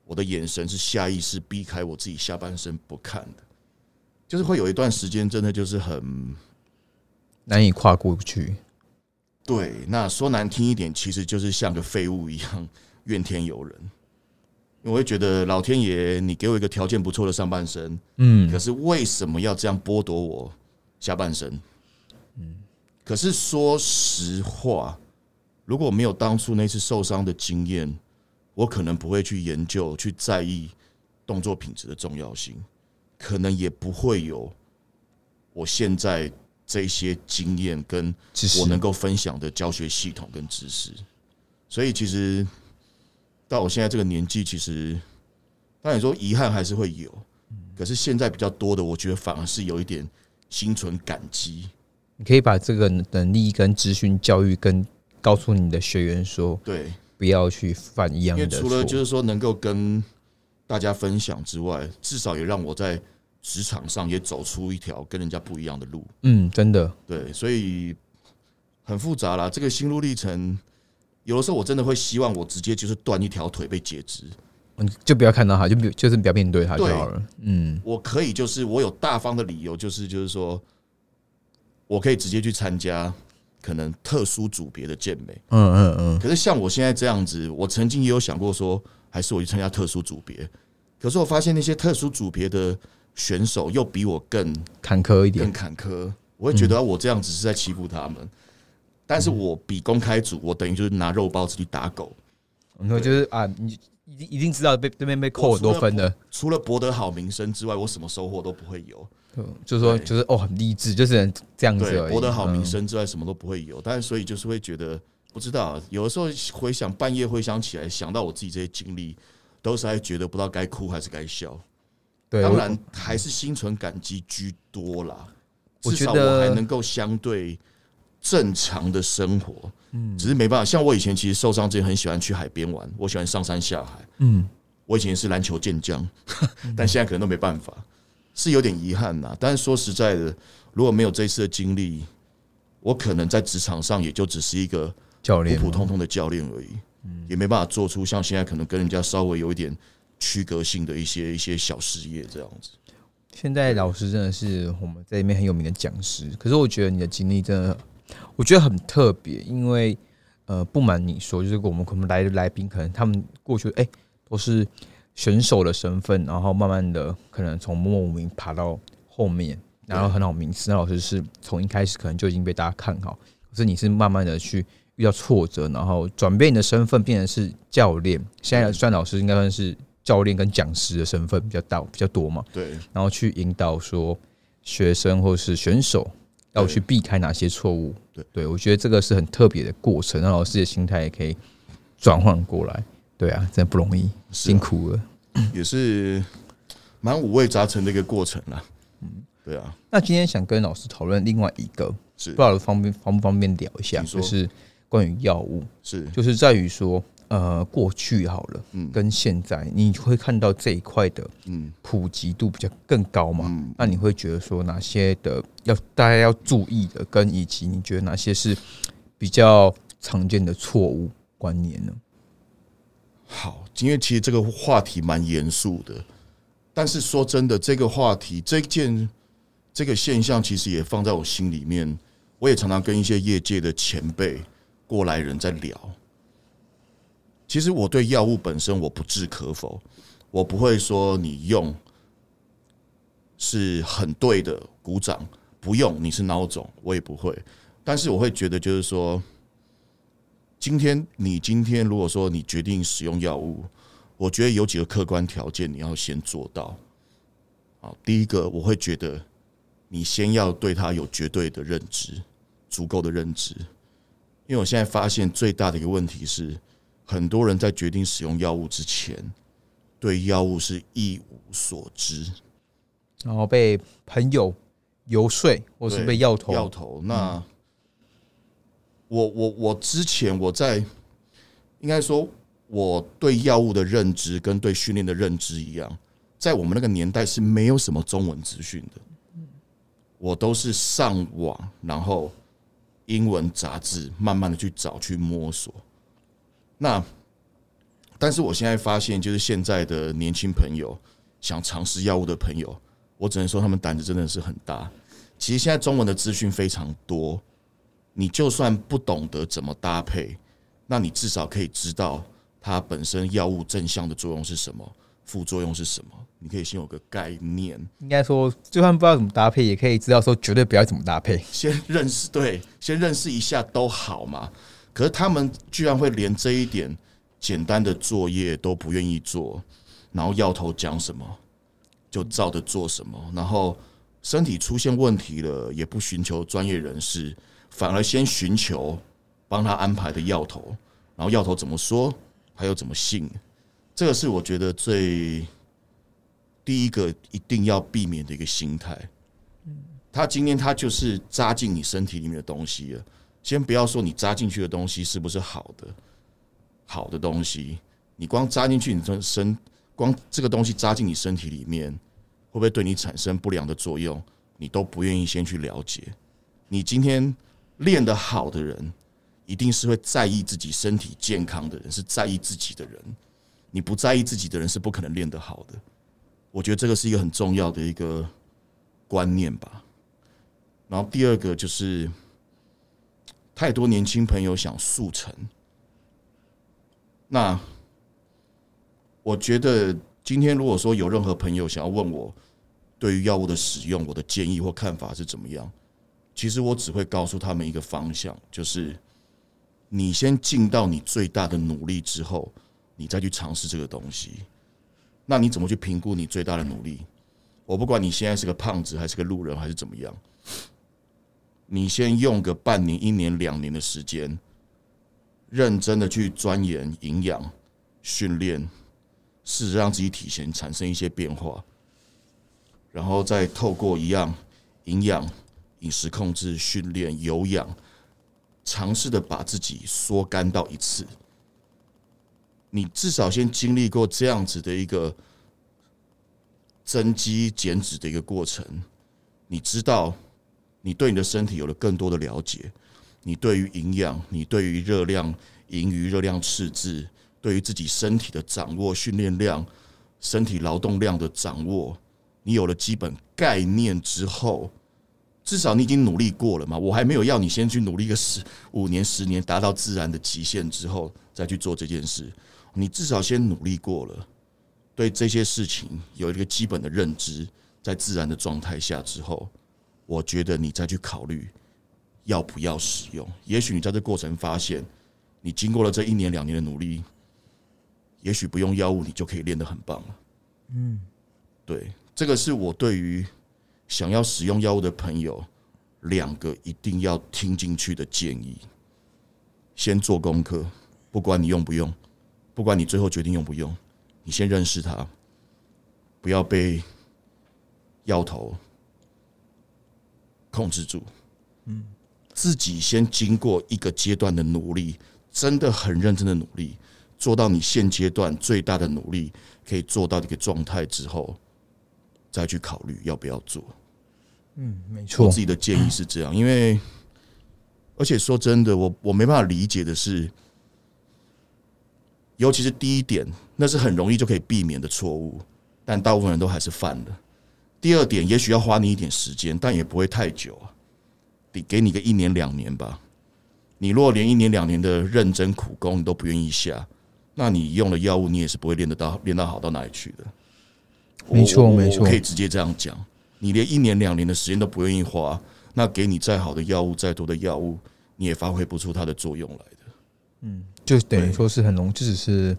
我的眼神是下意识避开我自己下半身不看的，就是会有一段时间，真的就是很难以跨过去。对，那说难听一点，其实就是像个废物一样，怨天尤人。我会觉得老天爷，你给我一个条件不错的上半身，嗯可是为什么要这样剥夺我下半身？嗯，可是说实话，如果没有当初那次受伤的经验，我可能不会去研究、去在意动作品质的重要性，可能也不会有我现在这些经验跟我能够分享的教学系统跟知识。所以其实到我现在这个年纪，其实当然说遗憾还是会有，可是现在比较多的，我觉得反而是有一点心存感激。你可以把这个能力跟资讯教育跟告诉你的学员说，对，不要去犯一样因为的。除了就是说能够跟大家分享之外，至少也让我在职场上也走出一条跟人家不一样的路。嗯，真的，对，所以很复杂啦。这个心路历程，有的时候我真的会希望我直接就是断一条腿被截肢。嗯，就不要看到他，就不就是不要面对他就好了。嗯，我可以就是我有大方的理由，就是就是说，我可以直接去参加可能特殊组别的健美。嗯嗯嗯，可是像我现在这样子，我曾经也有想过说，还是我去参加特殊组别。可是我发现那些特殊组别的选手又比我更坎坷一点更。坎坷，我会觉得我这样子是在欺负他们。但是我比公开组，我等于就是拿肉包子去打狗。然后就是啊，你一定一定知道被对面被扣很多分的，除了博得好名声之外，我什么收获都不会有。就是说就是哦很励志，就是能这样子对，而已。博得好名嗯声之外，什么都不会有。但是所以就是会觉得，不知道有的时候回想半夜回想起来，想到我自己这些经历，都是还觉得不知道该哭还是该笑。对，当然还是心存感激居多啦。至少我觉得我还能够相对正常的生活，嗯，只是没办法。像我以前其实受伤之前很喜欢去海边玩，我喜欢上山下海。嗯，我以前是篮球健将，但现在可能都没办法，是有点遗憾呐。但是说实在的，如果没有这次的经历，我可能在职场上也就只是一个普教练普通通的教练而已，也没办法做出像现在可能跟人家稍微有一点区隔性的一些一些小事业这样子。现在老师真的是我们在里面很有名的讲师，可是我觉得你的经历真的，我觉得很特别，因为呃，不瞒你说，就是我们可能来的来宾，可能他们过去哎、都是选手的身份，然后慢慢的可能从默默无名爬到后面，然后很好名次。那老师是从一开始可能就已经被大家看好，可是你是慢慢的去遇到挫折，然后转变你的身份，变成是教练。现在算老师应该算是教练跟讲师的身份比较大比较多嘛。对，然后去引导说学生或是选手要去避开哪些错误。对对，我觉得这个是很特别的过程，让老师的心态也可以转换过来。对啊，真的不容易，啊。辛苦了。也是蛮五味杂陈的一个过程啦。嗯，对啊，那今天想跟老师讨论另外一个，是。不知道方便方不方便聊一下，说。就是关于药物，是，就是在于说，呃，过去好了，嗯。跟现在你会看到这一块的嗯。普及度比较更高嘛？嗯，那你会觉得说哪些的要大家要注意的，跟以及你觉得哪些是比较常见的错误观念呢？好，因为其实这个话题蛮严肃的，但是说真的，这个话题这件这个现象，其实也放在我心里面。我也常常跟一些业界的前辈、过来人在聊。其实我对药物本身我不置可否，我不会说你用是很对的，鼓掌；不用你是孬种，我也不会。但是我会觉得，就是说，今天你今天如果说你决定使用药物，我觉得有几个客观条件你要先做到。好，第一个我会觉得你先要对它有绝对的认知，足够的认知。因为我现在发现最大的一个问题是，很多人在决定使用药物之前，对药物是一无所知。然后被朋友游说，或是被药头药头。那、我我我之前我在应该说我对药物的认知跟对训练的认知一样，在我们那个年代是没有什么中文资讯的，我都是上网，然后英文杂志慢慢的去找去摸索。那但是我现在发现，就是现在的年轻朋友想尝试药物的朋友，我只能说他们胆子真的是很大。其实现在中文的资讯非常多，你就算不懂得怎么搭配，那你至少可以知道它本身药物正向的作用是什么，副作用是什么，你可以先有个概念，应该说，就算不知道怎么搭配，也可以知道说绝对不要怎么搭配。先认识对，先认识一下都好嘛。可是他们居然会连这一点简单的作业都不愿意做，然后药头讲什么就照着做什么，然后身体出现问题了也不寻求专业人士，反而先寻求帮他安排的药头，然后药头怎么说，还有怎么信，这个是我觉得最第一个一定要避免的一个心态。他今天他就是扎进你身体里面的东西了。先不要说你扎进去的东西是不是好的，好的东西，你光扎进去，你身身光这个东西扎进你身体里面，会不会对你产生不良的作用？你都不愿意先去了解。你今天练得好的人，一定是会在意自己身体健康的人，是在意自己的人。你不在意自己的人，是不可能练得好的。我觉得这个是一个很重要的一个观念吧。然后第二个就是。太多年轻朋友想速成，那我觉得今天如果说有任何朋友想要问我对于药物的使用，我的建议或看法是怎么样，其实我只会告诉他们一个方向，就是你先尽到你最大的努力之后，你再去尝试这个东西。那你怎么去评估你最大的努力？我不管你现在是个胖子，还是个路人，还是怎么样。你先用个半年、一年、两年的时间，认真的去钻研营养训练，试着让自己体型产生一些变化，然后再透过一样营养、饮食控制、训练、有氧，尝试的把自己缩干到一次。你至少先经历过这样子的一个增肌减脂的一个过程，你知道。你对你的身体有了更多的了解，你对于营养，你对于热量盈余、热量赤字，对于自己身体的掌握、训练量、身体劳动量的掌握，你有了基本概念之后，至少你已经努力过了嘛？我还没有要你先去努力个十五年、十年，达到自然的极限之后再去做这件事。你至少先努力过了，对这些事情有一个基本的认知，在自然的状态下之后。我觉得你再去考虑要不要使用，也许你在这过程发现，你经过了这一年两年的努力，也许不用药物你就可以练得很棒了。嗯，对，这个是我对于想要使用药物的朋友两个一定要听进去的建议。先做功课，不管你用不用，不管你最后决定用不用，你先认识它，不要被药头。控制住，嗯，自己先经过一个阶段的努力，真的很认真的努力，做到你现阶段最大的努力可以做到一个状态之后，再去考虑要不要做。嗯，没错，我自己的建议是这样，因为而且说真的，我我没办法理解的是，尤其是第一点，那是很容易就可以避免的错误，但大部分人都还是犯了。第二点，也许要花你一点时间，但也不会太久啊。得给你个一年两年吧。你如果连一年两年的认真苦功你都不愿意下，那你用了药物，你也是不会练得到练到好到哪里去的。没错，没错，可以直接这样讲。你连一年两年的时间都不愿意花，那给你再好的药物，再多的药物，你也发挥不出它的作用来的。嗯，就等于说是很容易，就只是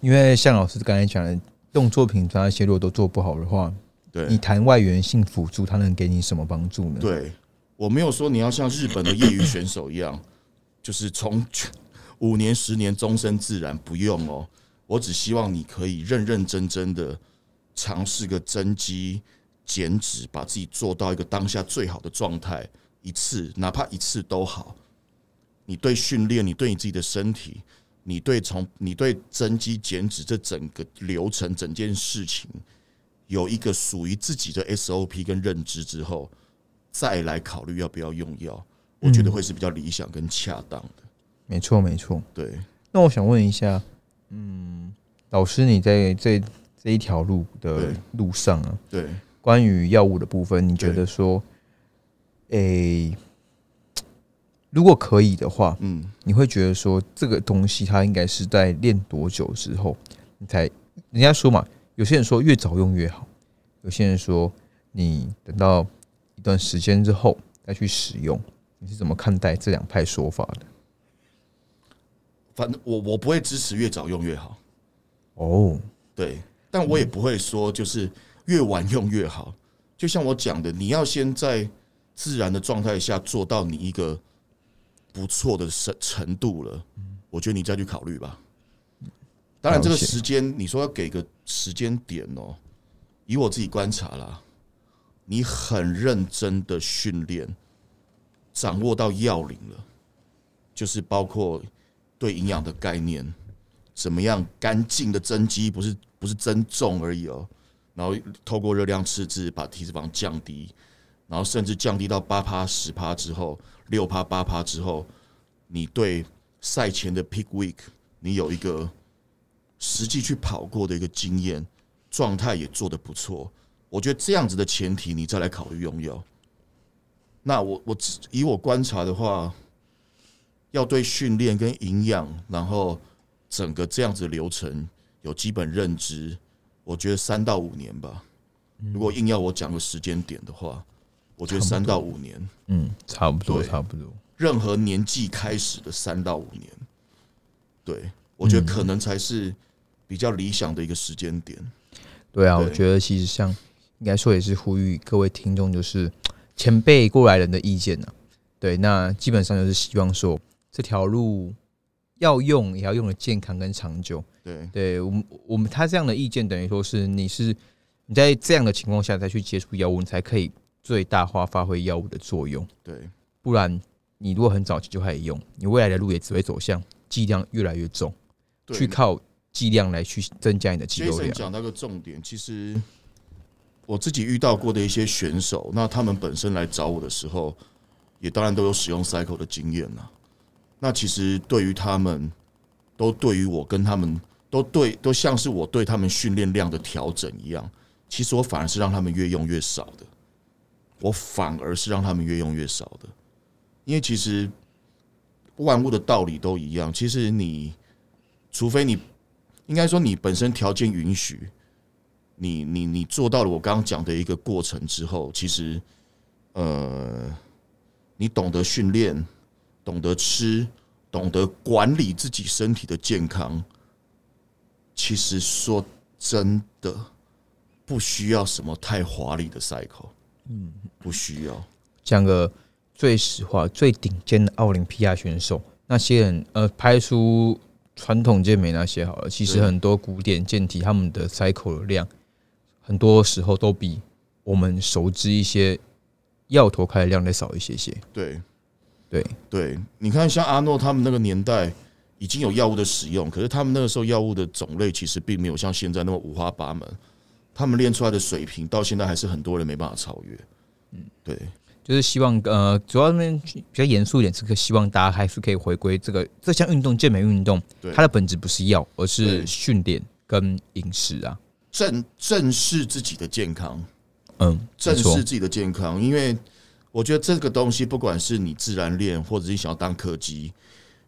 因为像老师刚才讲的，动作品那些如果都做不好的话。对你谈外源性辅助，它能给你什么帮助呢？对我没有说你要像日本的业余选手一样，就是从 五年、十年终身自然不用哦。我只希望你可以认认真真的尝试个增肌、减脂，把自己做到一个当下最好的状态，一次哪怕一次都好。你对训练，你对你自己的身体，你对从你对增肌、减脂这整个流程、整件事情。有一个属于自己的 SOP 跟认知之后，再来考虑要不要用药，我觉得会是比较理想跟恰当的。没错，没错。对。那我想问一下，嗯，老师，你在这这一条路的路上啊，对，关于药物的部分，你觉得说，诶，如果可以的话，嗯，你会觉得说这个东西它应该是在练多久之后，你才人家说嘛，有些人说越早用越好，有些人说你等到一段时间之后再去使用，你是怎么看待这两派说法的？反正我我不会支持越早用越好，哦，对，但我也不会说就是越晚用越好。就像我讲的，你要先在自然的状态下做到你一个不错的程程度了，我觉得你再去考虑吧。当然，这个时间你说要给个时间点哦，以我自己观察啦，你很认真的训练，掌握到要领了，就是包括对营养的概念，怎么样干净的增肌，不是不是增重而已哦，然后透过热量赤字把体脂肪降低，然后甚至降低到八趴十趴之后，六趴八趴之后，你对赛前的 peak week 你有一个实际去跑过的一个经验，状态也做得不错。我觉得这样子的前提，你再来考虑用药。那我我以我观察的话，要对训练跟营养，然后整个这样子的流程有基本认知，我觉得三到五年吧。如果硬要我讲个时间点的话，我觉得三到五年，嗯，差不多，差不多。任何年纪开始的三到五年，对我觉得可能才是比较理想的一个时间点。对啊，对我觉得其实像应该说也是呼吁各位听众，就是前辈过来人的意见呢、对，那基本上就是希望说这条路要用，也要用的健康跟长久。对对我们，我们他这样的意见等于说是你是你在这样的情况下再去接触药物，你才可以最大化发挥药物的作用。对不然你如果很早期就开始用，你未来的路也只会走向剂量越来越重，对，去靠剂量来去增加你的肌肉量。讲到个重点，其实我自己遇到过的一些选手，那他们本身来找我的时候，也当然都有使用 Cycle 的经验呐。那其实对于他们，都对于我跟他们都对，都像是我对他们训练量的调整一样。其实我反而是让他们越用越少的，我反而是让他们越用越少的，因为其实万物的道理都一样。其实你，除非你应该说你本身条件允许，你你你做到了我刚刚讲的一个过程之后，其实呃，你懂得训练，懂得吃，懂得管理自己身体的健康，其实说真的，不需要什么太华丽的 cycle，嗯，不需要，讲个最实话、最顶尖的奥林匹亚选手，那些人呃，拍出传统健美那些好了，其实很多古典健体他们的 cycle 的量，很多时候都比我们熟知一些药头开的量再少一些些。对。对，对，你看，像阿诺他们那个年代已经有药物的使用，可是他们那个时候药物的种类其实并没有像现在那么五花八门，他们练出来的水平到现在还是很多人没办法超越。嗯，对，就是希望呃，主要那边比较严肃一点，是个希望大家还是可以回归这个这项运动健美运动，对。它的本质不是药，而是训练跟饮食啊。正正视自己的健康，嗯，正视自己的健康，因为我觉得这个东西，不管是你自然练，或者是你想要当科技，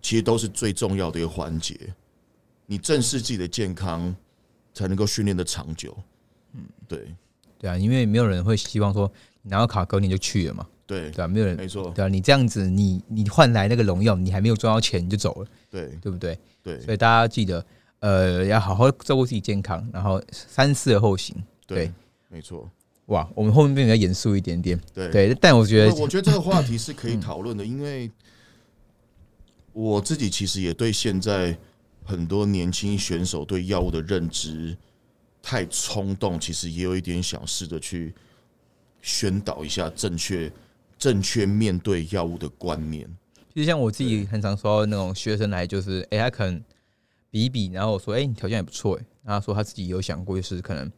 其实都是最重要的一个环节。你正视自己的健康，才能够训练的长久。嗯，对对啊，因为没有人会希望说你拿到卡隔年就去了嘛，对，对啊，没有人没错，对啊，你这样子，你你换来那个荣耀，你还没有赚到钱你就走了，对对不对？对所以大家记得，呃，要好好照顾自己健康，然后三思而后行。对对，没错。哇，我们后面变得比较严肃一点点，对对，但我觉得我我觉得这个话题是可以讨论的，因为我自己其实也对现在很多年轻选手对药物的认知太冲动，其实也有一点想试着去宣导一下正确正确面对药物的观念。其实像我自己很常说到那种学生来，就是哎、他可能比一比，然后我说哎、你条件也不错哎，然后他说他自己有想过，就是可能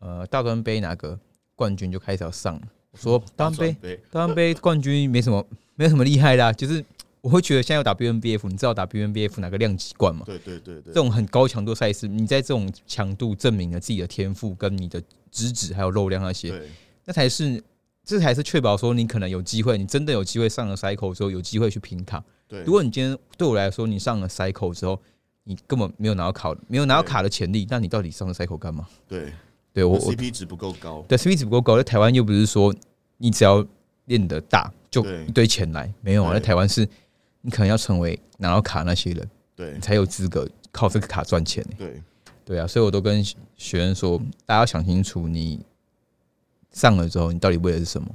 呃大专杯哪个冠军就开始要上了。我说大专杯杯，大专杯冠军没什么 没有什么厉害的啊、就是我会觉得现在有打 BNBF，你知道打 BNBF 哪个量级冠吗？对对对对，这种很高强度赛事，你在这种强度证明了自己的天赋跟你的资质还有肉量那些，那才是这才是确保说你可能有机会，你真的有机会上了 cycle 之后，有机会去拼卡。对如，果你今天对我来说，你上了 cycle 之后，你根本没有拿到卡，没有拿到卡的潜力，那你到底上了 cycle 干嘛？对，对我我 CP 值不够高，对 CP 值不够高，在台湾又不是说你只要练得大就一堆钱来，没有啊，对在台湾是你可能要成为拿到卡那些人，对你才有资格靠这个卡赚钱、欸。对对啊，所以我都跟学员说，大家要想清楚，你上了之后，你到底为的是什么？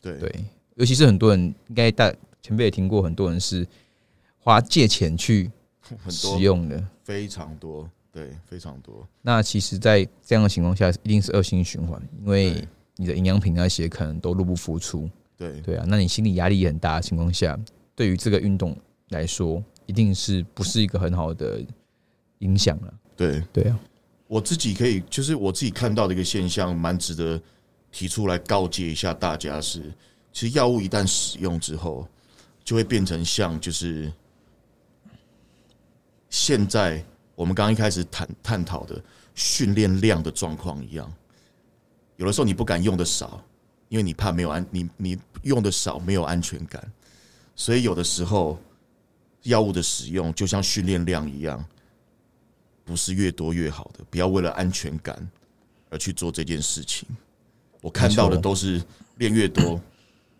对对，尤其是很多人，应该大前辈也听过，很多人是花借钱去 使用的。非常多，对，非常多，那其实，在这样的情况下，一定是恶性循环，因为你的营养品那些可能都入不敷出。对对啊，那你心理压力也很大的情况下，对于这个运动来说，一定是不是一个很好的影响了。对。对啊，我自己可以，就是我自己看到的一个现象，蛮值得提出来告诫一下大家是，其实药物一旦使用之后，就会变成像就是现在我们刚刚一开始探探讨的训练量的状况一样。有的时候你不敢用的少，因为你怕没有安，你你用的少没有安全感，所以有的时候药物的使用就像训练量一样。不是越多越好的，不要为了安全感而去做这件事情。我看到的都是练越多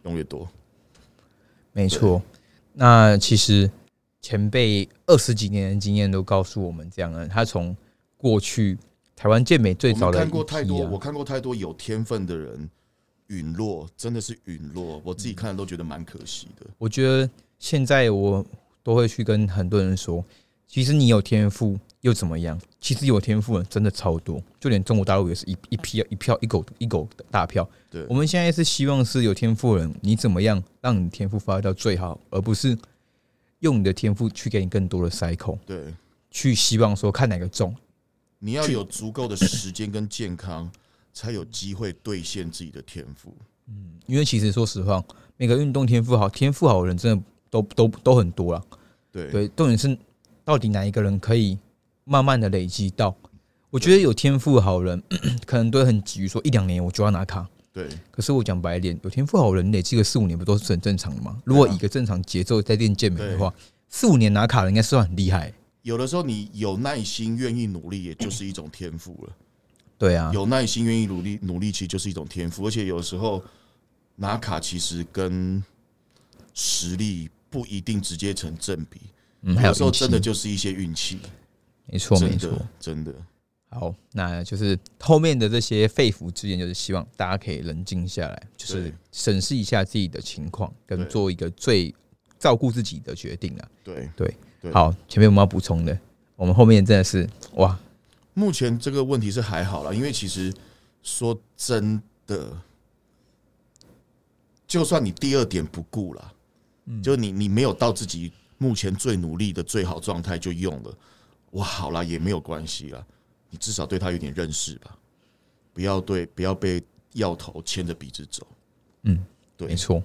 用越多，没错。那其实前辈二十几年的经验都告诉我们这样的，他从过去台湾健美最早的看过太多，我看过太多有天分的人陨落，真的是陨落。我自己看了都觉得蛮可惜的。我觉得现在我都会去跟很多人说，其实你有天赋又怎么样？其实有天赋的真的超多，就连中国大陆也是一 一批一票一狗一狗的大票。对我们现在是希望是有天赋的人，你怎么样让你天赋发挥到最好，而不是用你的天赋去给你更多的 cycle，对，去希望说看哪个中。你要有足够的时间跟健康，才有机会兑现自己的天赋。因为其实说实话，每个运动天赋好，天赋好的人真的都都都很多啦。对对，重点是到底哪一个人可以慢慢的累积到？我觉得有天赋好的人，可能都很急于说一两年我就要拿卡。对可是我讲白一点，有天赋好的人累积个四五年不都是很正常的吗？如果以一个正常节奏在练健美的话，四五年拿卡了应该算很厉害、有的时候你有耐心、愿意努力，也就是一种天赋了。对啊，有耐心、愿意努力，努力其实就是一种天赋。而且有时候拿卡其实跟实力不一定直接成正比，嗯，还有有时候真的就是一些运气。没错没错。真的，好，那就是后面的这些肺腑之言，就是希望大家可以冷静下来，就是审视一下自己的情况，跟做一个最照顾自己的决定啊。对对对。好，前面我们要补充的，我们后面真的是哇，目前这个问题是还好了，因为其实说真的，就算你第二点不顾了，嗯就你你没有到自己目前最努力的最好状态就用了，哇，好了，也没有关系啦，你至少对他有点认识吧，不要对不要被药头牵着鼻子走。嗯，对没错。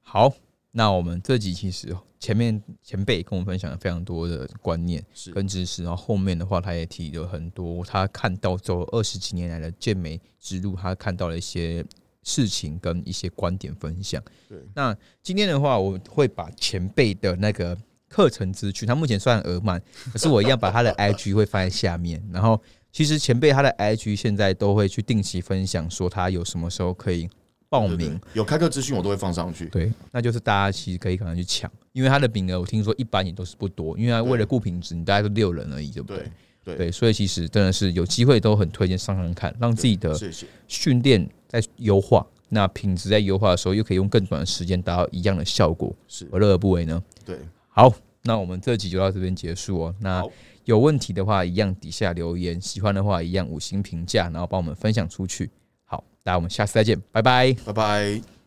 好，那我们这集其实前面前辈跟我们分享了非常多的观念是跟知识，然后后面的话他也提了很多他看到走二十几年来的健美之路，他看到了一些事情跟一些观点分享。对那今天的话，我会把前辈的那个课程资讯，他目前算额满，可是我一样把他的 IG 会放在下面。然后，其实前辈他的 IG 现在都会去定期分享，说他有什么时候可以报对名对。有开课资讯我都会放上去。对，那就是大家其实可以可能去抢，因为他的名额我听说一般也都是不多，因为他为了顾品质，你大概都六人而已，对不对？对所以其实真的是有机会都很推荐上上看，让自己的。训练在优化，那品质在优化的时候，又可以用更短的时间达到一样的效果，是何乐而不为呢？对，好，那我们这集就到这边结束哦。那有问题的话，一样底下留言；喜欢的话，一样五星评价，然后帮我们分享出去。好，大家我们下次再见，拜拜。拜拜。